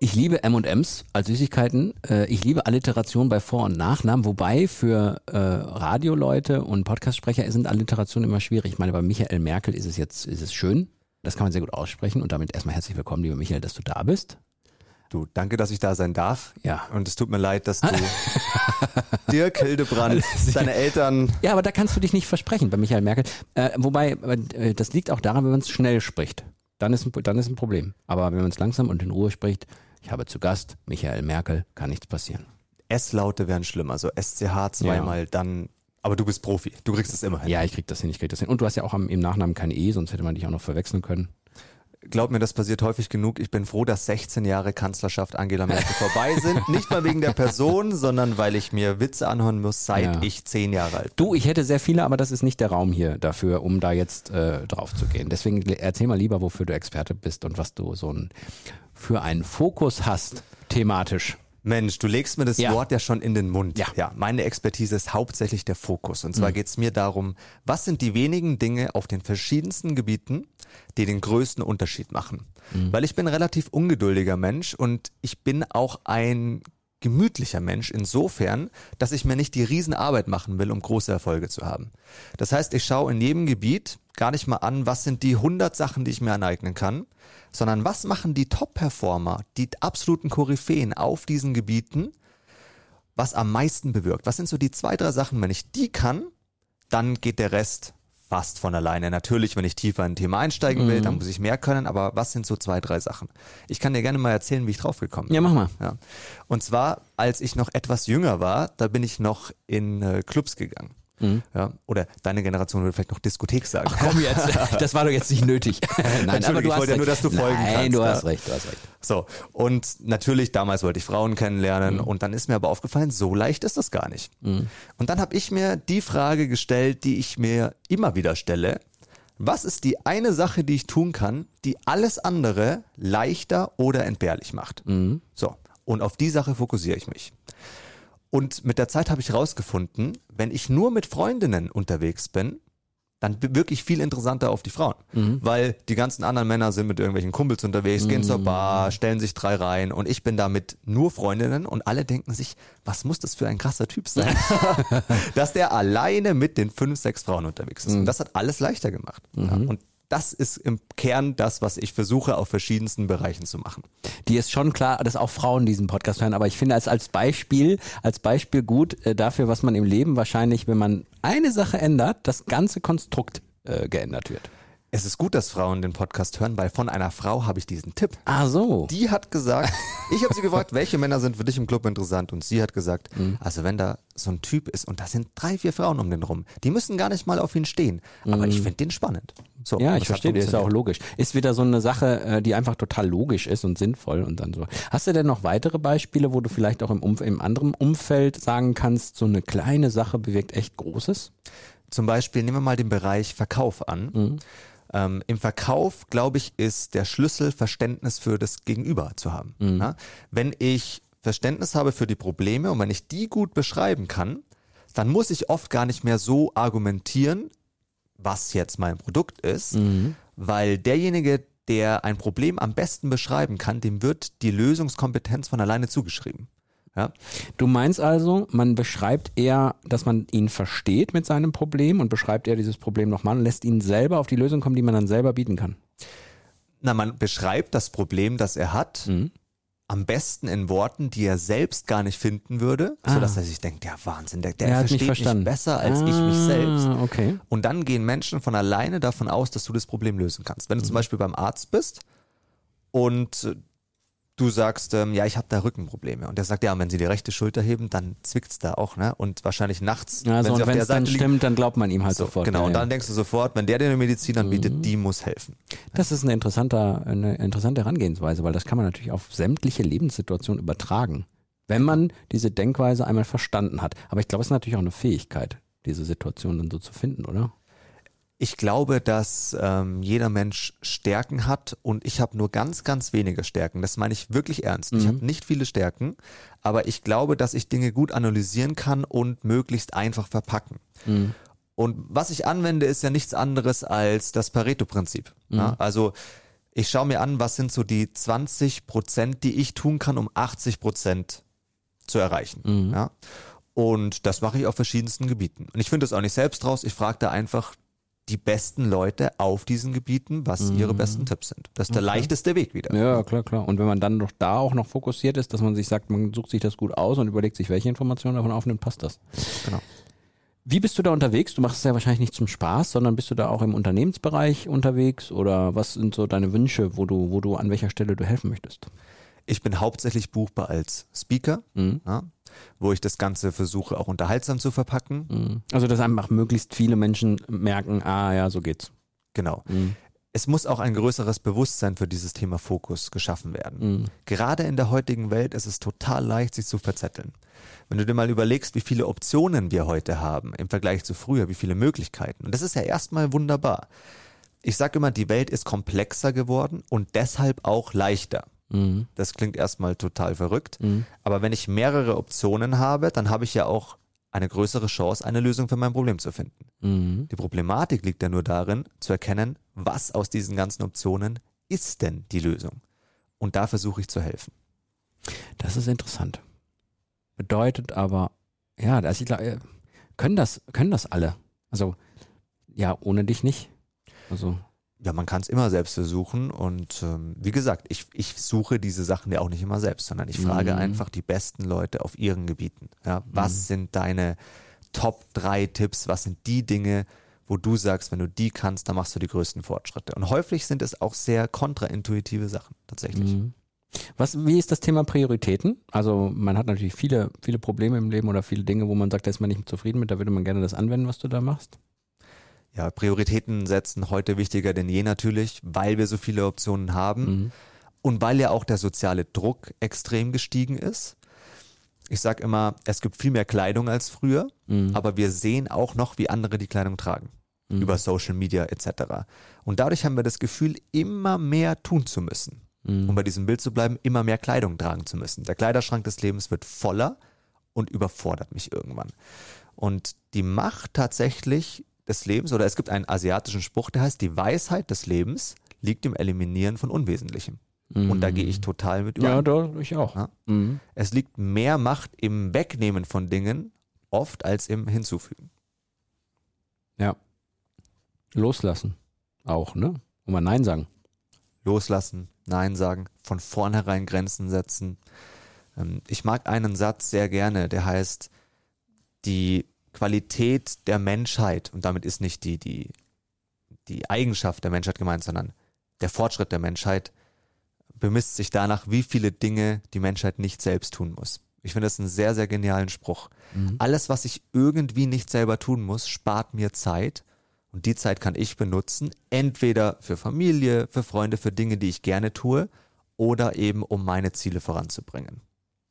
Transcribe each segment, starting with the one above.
Ich liebe M&M's als Süßigkeiten. Äh, Ich liebe Alliteration bei Vor- und Nachnamen, wobei für äh, Radioleute und Podcastsprecher sind Alliterationen immer schwierig. Ich meine, bei Michael Merkel ist es jetzt ist es schön. Das kann man sehr gut aussprechen und damit erstmal herzlich willkommen, lieber Michael, dass du da bist. Du, danke, dass ich da sein darf. Ja. Und es tut mir leid, dass du Dirk Hildebrand, deine Eltern. Ja, aber da kannst du dich nicht versprechen bei Michael Merkel. Äh, wobei, äh, das liegt auch daran, wenn man es schnell spricht. Dann ist, ein, dann ist ein Problem. Aber wenn man es langsam und in Ruhe spricht, ich habe zu Gast Michael Merkel, kann nichts passieren. S-Laute wären schlimm, also SCH zweimal, dann. Aber du bist Profi, du kriegst es immer hin. Ja, ich krieg das hin, ich krieg das hin. Und du hast ja auch am, im Nachnamen kein E, sonst hätte man dich auch noch verwechseln können. Glaub mir, das passiert häufig genug. Ich bin froh, dass 16 Jahre Kanzlerschaft Angela Merkel vorbei sind. Nicht mal wegen der Person, sondern weil ich mir Witze anhören muss, seit Ja. ich zehn Jahre alt bin. Du, ich hätte sehr viele, aber das ist nicht der Raum hier dafür, um da jetzt äh, drauf zu gehen. Deswegen erzähl mal lieber, wofür du Experte bist und was du so ein, für einen Fokus hast, thematisch. Mensch, du legst mir das Ja. Wort ja schon in den Mund. Ja. meine Expertise ist hauptsächlich der Fokus. Und Mhm. zwar geht's mir darum, was sind die wenigen Dinge auf den verschiedensten Gebieten, die den größten Unterschied machen. Mhm. Weil ich bin ein relativ ungeduldiger Mensch und ich bin auch ein gemütlicher Mensch insofern, dass ich mir nicht die Riesenarbeit machen will, um große Erfolge zu haben. Das heißt, ich schaue in jedem Gebiet gar nicht mal an, was sind die 100 Sachen, die ich mir aneignen kann, sondern was machen die Top-Performer, die absoluten Koryphäen auf diesen Gebieten, was am meisten bewirkt. Was sind so die zwei, drei Sachen, wenn ich die kann, dann geht der Rest fast von alleine. Natürlich, wenn ich tiefer in ein Thema einsteigen will, dann muss ich mehr können, aber was sind so zwei, drei Sachen? Ich kann dir gerne mal erzählen, wie ich draufgekommen bin. Ja, mach mal. Ja. Und zwar, als ich noch etwas jünger war, da bin ich noch in äh, Clubs gegangen. Ja, oder deine Generation würde vielleicht noch Diskothek sagen. Ach komm jetzt, das war doch jetzt nicht nötig. Nein, Entschuldigung, ich wollte ja nur, dass du folgen Nein, kannst, du ja. hast recht, du hast recht. So, und natürlich, damals wollte ich Frauen kennenlernen Mhm. und dann ist mir aber aufgefallen, so leicht ist das gar nicht. Und dann habe ich mir die Frage gestellt, die ich mir immer wieder stelle. Was ist die eine Sache, die ich tun kann, die alles andere leichter oder entbehrlich macht? Mhm. So, und auf die Sache fokussiere ich mich. Und mit der Zeit habe ich herausgefunden, wenn ich nur mit Freundinnen unterwegs bin, dann wirke ich viel interessanter auf die Frauen. Weil die ganzen anderen Männer sind mit irgendwelchen Kumpels unterwegs, gehen zur Bar, stellen sich drei rein und ich bin da mit nur Freundinnen und alle denken sich, was muss das für ein krasser Typ sein, dass der alleine mit den fünf, sechs Frauen unterwegs ist. Und das hat alles leichter gemacht. Ja, und das ist im Kern das, was ich versuche auf verschiedensten Bereichen zu machen. Die ist schon klar, dass auch Frauen diesen Podcast hören, aber ich finde als, als Beispiel, als Beispiel gut äh, dafür, was man im Leben wahrscheinlich, wenn man eine Sache ändert, das ganze Konstrukt äh, geändert wird. Es ist gut, dass Frauen den Podcast hören, weil von einer Frau habe ich diesen Tipp. Ah so. Die hat gesagt, ich habe sie gefragt, welche Männer sind für dich im Club interessant? Und sie hat gesagt, Mhm. also wenn da so ein Typ ist und da sind drei, vier Frauen um den rum, die müssen gar nicht mal auf ihn stehen. Aber ich finde den spannend. So, Mhm. Ja, ich verstehe, das ist ja auch logisch. Ist wieder so eine Sache, äh, die einfach total logisch ist und sinnvoll und dann so. Hast du denn noch weitere Beispiele, wo du vielleicht auch im, Umf im anderen Umfeld sagen kannst, so eine kleine Sache bewirkt echt Großes? Zum Beispiel nehmen wir mal den Bereich Verkauf an. Mhm. Ähm, Im Verkauf, glaube ich, ist der Schlüssel, Verständnis für das Gegenüber zu haben. Mhm. Ja? Wenn ich Verständnis habe für die Probleme und wenn ich die gut beschreiben kann, dann muss ich oft gar nicht mehr so argumentieren, was jetzt mein Produkt ist, Mhm. weil derjenige, der ein Problem am besten beschreiben kann, dem wird die Lösungskompetenz von alleine zugeschrieben. Ja? Du meinst also, man beschreibt eher, dass man ihn versteht mit seinem Problem und beschreibt eher dieses Problem nochmal und lässt ihn selber auf die Lösung kommen, die man dann selber bieten kann. Na, man beschreibt das Problem, das er hat, Mhm. am besten in Worten, die er selbst gar nicht finden würde, Ah. sodass er sich denkt, ja Wahnsinn, der, der Er mich versteht mich, verstanden. besser als ich mich selbst. Ah, okay. Und dann gehen Menschen von alleine davon aus, dass du das Problem lösen kannst. Wenn du zum Beispiel beim Arzt bist und du sagst, ähm, ja, ich habe da Rückenprobleme. Und der sagt, ja, und wenn sie die rechte Schulter heben, dann zwickt's da auch, ne? Und wahrscheinlich nachts, Also wenn und sie auf wenn der es dann Seite liegen. stimmt, dann glaubt man ihm halt So, sofort. genau, Ja, und ja. Mhm. dann denkst du sofort, wenn der dir eine Medizin anbietet, die muss helfen. Das ist eine interessante, eine interessante Herangehensweise, weil das kann man natürlich auf sämtliche Lebenssituationen übertragen, wenn man diese Denkweise einmal verstanden hat. Aber ich glaube, es ist natürlich auch eine Fähigkeit, diese Situation dann so zu finden, oder? Ich glaube, dass ähm, jeder Mensch Stärken hat und ich habe nur ganz, ganz wenige Stärken. Das meine ich wirklich ernst. Ich Mhm. habe nicht viele Stärken, aber ich glaube, dass ich Dinge gut analysieren kann und möglichst einfach verpacken. Mhm. Und was ich anwende, ist ja nichts anderes als das Pareto-Prinzip. Ja? Also ich schaue mir an, was sind so die 20 Prozent, die ich tun kann, um 80 Prozent zu erreichen. Ja? Und das mache ich auf verschiedensten Gebieten. Und ich finde das auch nicht selbst raus. Ich frage da einfach die besten Leute auf diesen Gebieten, was ihre besten Tipps sind. Das ist der leichteste Weg wieder. Ja, klar, klar. Und wenn man dann doch da auch noch fokussiert ist, dass man sich sagt, man sucht sich das gut aus und überlegt sich, welche Informationen davon aufnimmt, passt das. Genau. Wie bist du da unterwegs? Du machst es ja wahrscheinlich nicht zum Spaß, sondern bist du da auch im Unternehmensbereich unterwegs oder was sind so deine Wünsche, wo du, wo du an welcher Stelle du helfen möchtest? Ich bin hauptsächlich buchbar als Speaker, Mhm. ja, wo ich das Ganze versuche auch unterhaltsam zu verpacken. Mhm. Also, dass einfach möglichst viele Menschen merken, ah ja, so geht's. Genau. Mhm. Es muss auch ein größeres Bewusstsein für dieses Thema Fokus geschaffen werden. Mhm. Gerade in der heutigen Welt ist es total leicht, sich zu verzetteln. Wenn du dir mal überlegst, wie viele Optionen wir heute haben im Vergleich zu früher, wie viele Möglichkeiten. Und das ist ja erstmal wunderbar. Ich sage immer, die Welt ist komplexer geworden und deshalb auch leichter. Mhm. Das klingt erstmal total verrückt. Aber wenn ich mehrere Optionen habe, dann habe ich ja auch eine größere Chance, eine Lösung für mein Problem zu finden. Mhm. Die Problematik liegt ja nur darin, zu erkennen, was aus diesen ganzen Optionen ist denn die Lösung. Und da versuche ich zu helfen. Das ist interessant. Bedeutet aber, ja, also ich glaube, können das, können das alle? Also, ja, ohne dich nicht. Also, Ja, man kann es immer selbst versuchen und ähm, wie gesagt, ich, ich suche diese Sachen ja auch nicht immer selbst, sondern ich frage Mhm. einfach die besten Leute auf ihren Gebieten. Ja, was Mhm. sind deine Top 3 Tipps? Was sind die Dinge, wo du sagst, wenn du die kannst, dann machst du die größten Fortschritte? Und häufig sind es auch sehr kontraintuitive Sachen, tatsächlich. Mhm. Was, wie ist das Thema Prioritäten? Also man hat natürlich viele, viele Probleme im Leben oder viele Dinge, wo man sagt, da ist man nicht zufrieden mit, da würde man gerne das anwenden, was du da machst. Ja, Prioritäten setzen heute wichtiger denn je natürlich, weil wir so viele Optionen haben. Mhm. Und weil ja auch der soziale Druck extrem gestiegen ist. Ich sage immer, es gibt viel mehr Kleidung als früher, Mhm. aber wir sehen auch noch, wie andere die Kleidung tragen. Mhm. Über Social Media etc. Und dadurch haben wir das Gefühl, immer mehr tun zu müssen. Mhm. Um bei diesem Bild zu bleiben, immer mehr Kleidung tragen zu müssen. Der Kleiderschrank des Lebens wird voller und überfordert mich irgendwann. Und die Macht tatsächlich des Lebens, oder es gibt einen asiatischen Spruch, der heißt, die Weisheit des Lebens liegt im Eliminieren von Unwesentlichem. Und da gehe ich total mit über. Ja, da, ich auch. Ja. Mhm. Es liegt mehr Macht im Wegnehmen von Dingen oft als im Hinzufügen. Ja. Loslassen. Auch, ne? Und mal Nein sagen. Loslassen, Nein sagen, von vornherein Grenzen setzen. Ähm, Ich mag einen Satz sehr gerne, der heißt, die Qualität der Menschheit, und damit ist nicht die, die, die Eigenschaft der Menschheit gemeint, sondern der Fortschritt der Menschheit, bemisst sich danach, wie viele Dinge die Menschheit nicht selbst tun muss. Ich finde das einen sehr, sehr genialen Spruch. Alles, was ich irgendwie nicht selber tun muss, spart mir Zeit. Und die Zeit kann ich benutzen, entweder für Familie, für Freunde, für Dinge, die ich gerne tue, oder eben um meine Ziele voranzubringen.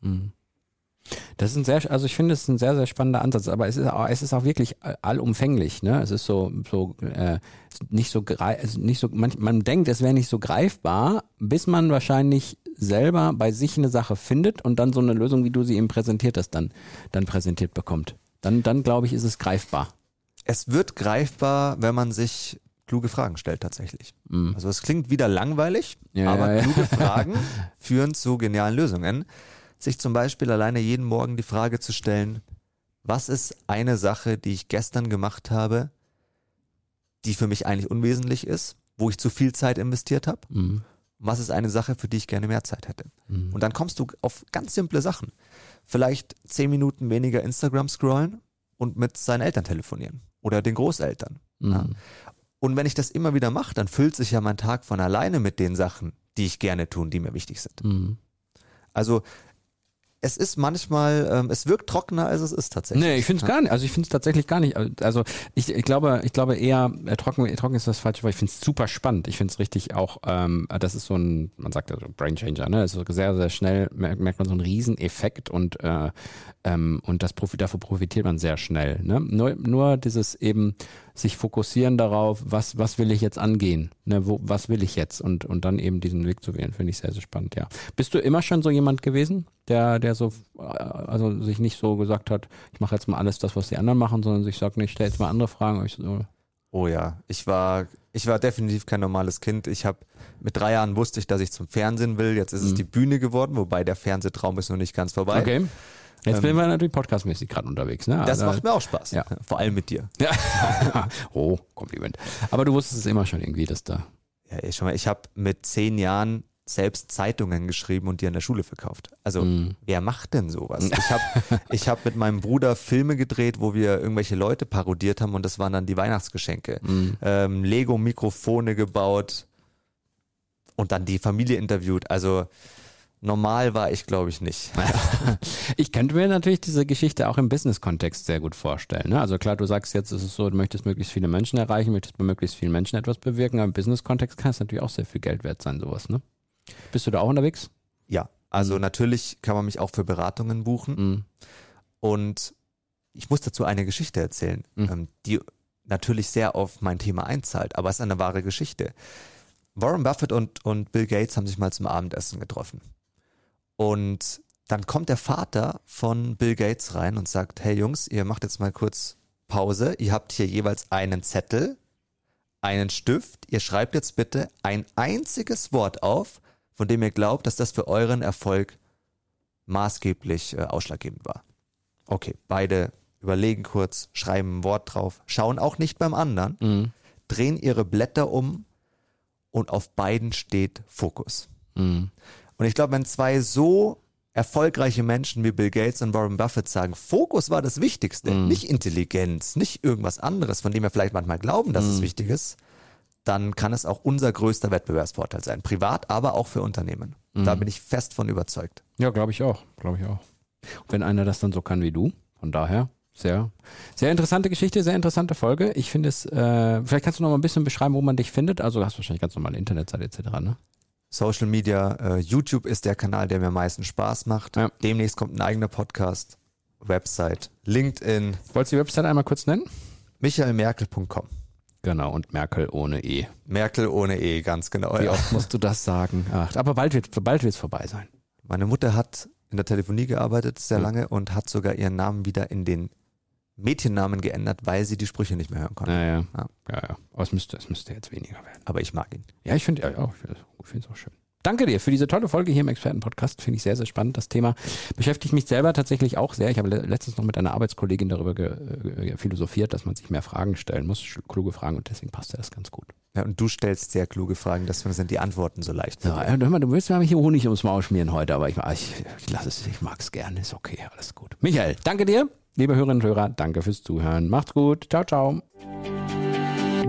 Mhm. Das ist ein sehr, also ich finde, es ist ein sehr, sehr spannender Ansatz, aber es ist auch, es ist auch wirklich allumfänglich, ne? Es ist so, so, äh, nicht so, nicht so, man, man denkt, es wäre nicht so greifbar, bis man wahrscheinlich selber bei sich eine Sache findet und dann so eine Lösung, wie du sie eben präsentiert hast, dann, dann präsentiert bekommt. Dann, dann glaube ich, ist es greifbar. Es wird greifbar, wenn man sich kluge Fragen stellt tatsächlich. Mhm. Also es klingt wieder langweilig, Ja, aber ja, ja. kluge Fragen führen zu genialen Lösungen. Sich zum Beispiel alleine jeden Morgen die Frage zu stellen, was ist eine Sache, die ich gestern gemacht habe, die für mich eigentlich unwesentlich ist, wo ich zu viel Zeit investiert habe? Mhm. Was ist eine Sache, für die ich gerne mehr Zeit hätte? Mhm. Und dann kommst du auf ganz simple Sachen. Vielleicht zehn Minuten weniger Instagram scrollen und mit seinen Eltern telefonieren oder den Großeltern. Ja. Mhm. Und wenn ich das immer wieder mache, dann füllt sich ja mein Tag von alleine mit den Sachen, die ich gerne tun, die mir wichtig sind. Mhm. Also es ist manchmal, ähm, es wirkt trockener, als es ist tatsächlich. Nee, ich finde es gar nicht. Also ich finde es tatsächlich gar nicht. Also ich, ich glaube, ich glaube eher äh, trocken, trocken ist das falsche, weil ich finde es super spannend. Ich finde es richtig auch, ähm, das ist so ein, man sagt ja so Brain Changer, ne? Es ist sehr, sehr schnell merkt, merkt man so einen Rieseneffekt und äh, ähm, und das davor profitiert man sehr schnell. Ne? Nur, nur dieses eben sich fokussieren darauf, was, was will ich jetzt angehen, ne? Wo, was will ich jetzt und, und dann eben diesen Weg zu wählen, finde ich sehr, sehr spannend, ja. Bist du immer schon so jemand gewesen, der, der so, äh, also sich nicht so gesagt hat, ich mache jetzt mal alles das, was die anderen machen, sondern sich sagt, nee, ich stelle jetzt mal andere Fragen. So, oh ja, ich war, ich war definitiv kein normales Kind. Ich habe mit drei Jahren wusste ich, dass ich zum Fernsehen will. Jetzt ist es mhm. die Bühne geworden, wobei der Fernsehtraum ist noch nicht ganz vorbei. Okay. Jetzt bin ähm, wir natürlich podcastmäßig gerade unterwegs. Ne? Das also, macht mir auch Spaß. Ja. Vor allem mit dir. Ja. oh, Kompliment. Aber du wusstest es immer schon irgendwie, dass da. Ja, ich, ich habe mit zehn Jahren selbst Zeitungen geschrieben und die an der Schule verkauft. Also mm. wer macht denn sowas? Ich habe ich hab mit meinem Bruder Filme gedreht, wo wir irgendwelche Leute parodiert haben und das waren dann die Weihnachtsgeschenke. Mm. Ähm, Lego-Mikrofone gebaut und dann die Familie interviewt. Also Normal war ich, glaube ich, nicht. ich könnte mir natürlich diese Geschichte auch im Business-Kontext sehr gut vorstellen. Ne? Also klar, du sagst jetzt, ist es so, du möchtest möglichst viele Menschen erreichen, möchtest bei möglichst vielen Menschen etwas bewirken, aber im Business-Kontext kann es natürlich auch sehr viel Geld wert sein, sowas. Ne? Bist du da auch unterwegs? Ja, also mhm. natürlich kann man mich auch für Beratungen buchen. Mhm. Und ich muss dazu eine Geschichte erzählen, mhm. Ähm, die natürlich sehr auf mein Thema einzahlt, aber es ist eine wahre Geschichte. Warren Buffett und, und Bill Gates haben sich mal zum Abendessen getroffen. Und dann kommt der Vater von Bill Gates rein und sagt, hey Jungs, ihr macht jetzt mal kurz Pause. Ihr habt hier jeweils einen Zettel, einen Stift. Ihr schreibt jetzt bitte ein einziges Wort auf, von dem ihr glaubt, dass das für euren Erfolg maßgeblich äh, ausschlaggebend war. Okay, beide überlegen kurz, schreiben ein Wort drauf, schauen auch nicht beim anderen, mhm. drehen ihre Blätter um und auf beiden steht Fokus. Mhm. Und ich glaube, wenn zwei so erfolgreiche Menschen wie Bill Gates und Warren Buffett sagen, Fokus war das Wichtigste, mm. nicht Intelligenz, nicht irgendwas anderes, von dem wir vielleicht manchmal glauben, dass mm. es mhm. wichtig ist, dann kann es auch unser größter Wettbewerbsvorteil sein. Privat, aber auch für Unternehmen. Mm. Da bin ich fest von überzeugt. Ja, glaube ich auch. Glaube ich auch. Und wenn einer das dann so kann wie du, von daher sehr, sehr interessante Geschichte, sehr interessante Folge. Ich finde es, äh, vielleicht kannst du noch mal ein bisschen beschreiben, wo man dich findet. Also du hast wahrscheinlich ganz normale Internetseite etc., ne? Social Media, äh, YouTube ist der Kanal, der mir am meisten Spaß macht. Ja. Demnächst kommt ein eigener Podcast, Website, LinkedIn. Wolltest du die Website einmal kurz nennen? michaelmerkel.com. Genau, und Merkel ohne E. Merkel ohne E, ganz genau. Wie ja. oft musst du das sagen? Ach, aber bald wird bald es vorbei sein. Meine Mutter hat in der Telefonie gearbeitet sehr mhm. lange und hat sogar ihren Namen wieder in den Mädchennamen geändert, weil sie die Sprüche nicht mehr hören konnte. Ja, ja. ja. ja, ja. Aber es müsste, es müsste jetzt weniger werden. Aber ich mag ihn. Ja, ich finde ja, ja, finde es auch schön. Danke dir für diese tolle Folge hier im Expertenpodcast. Finde ich sehr, sehr spannend. Das Thema beschäftigt mich selber tatsächlich auch sehr. Ich habe letztens noch mit einer Arbeitskollegin darüber äh, philosophiert, dass man sich mehr Fragen stellen muss, kluge Fragen, und deswegen passt ja das ganz gut. Ja, und du stellst sehr kluge Fragen, deswegen sind die Antworten so leicht. Ja, hör mal, du willst mir hier Honig ums Maul schmieren heute, aber ich, ich, ich lasse es, ich mag es gerne, ist okay, alles gut. Michael, danke dir. Liebe Hörerinnen und Hörer, danke fürs Zuhören. Macht's gut. Ciao, ciao.